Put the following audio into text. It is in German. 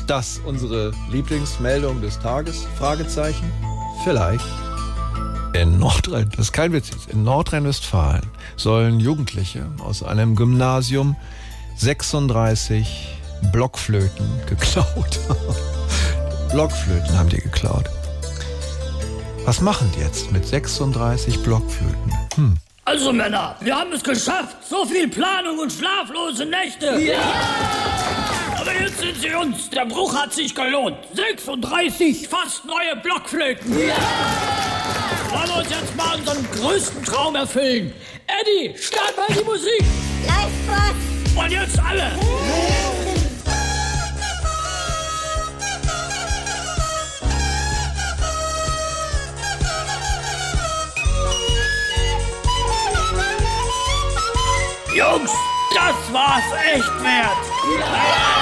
Ist das unsere Lieblingsmeldung des Tages? Fragezeichen? Vielleicht. In Nordrhein, das ist kein Witz jetzt, in Nordrhein-Westfalen sollen Jugendliche aus einem Gymnasium 36 Blockflöten geklaut haben. Blockflöten haben die geklaut. Was machen die jetzt mit 36 Blockflöten? Hm. Also Männer, wir haben es geschafft. So viel Planung und schlaflose Nächte. Ja! Aber jetzt sind sie uns. Der Bruch hat sich gelohnt. 36 fast neue Blockflöten. Ja! Wollen wir uns jetzt mal unseren größten Traum erfüllen? Eddie, start mal die Musik. Live Und jetzt alle. Jungs, das war's echt wert.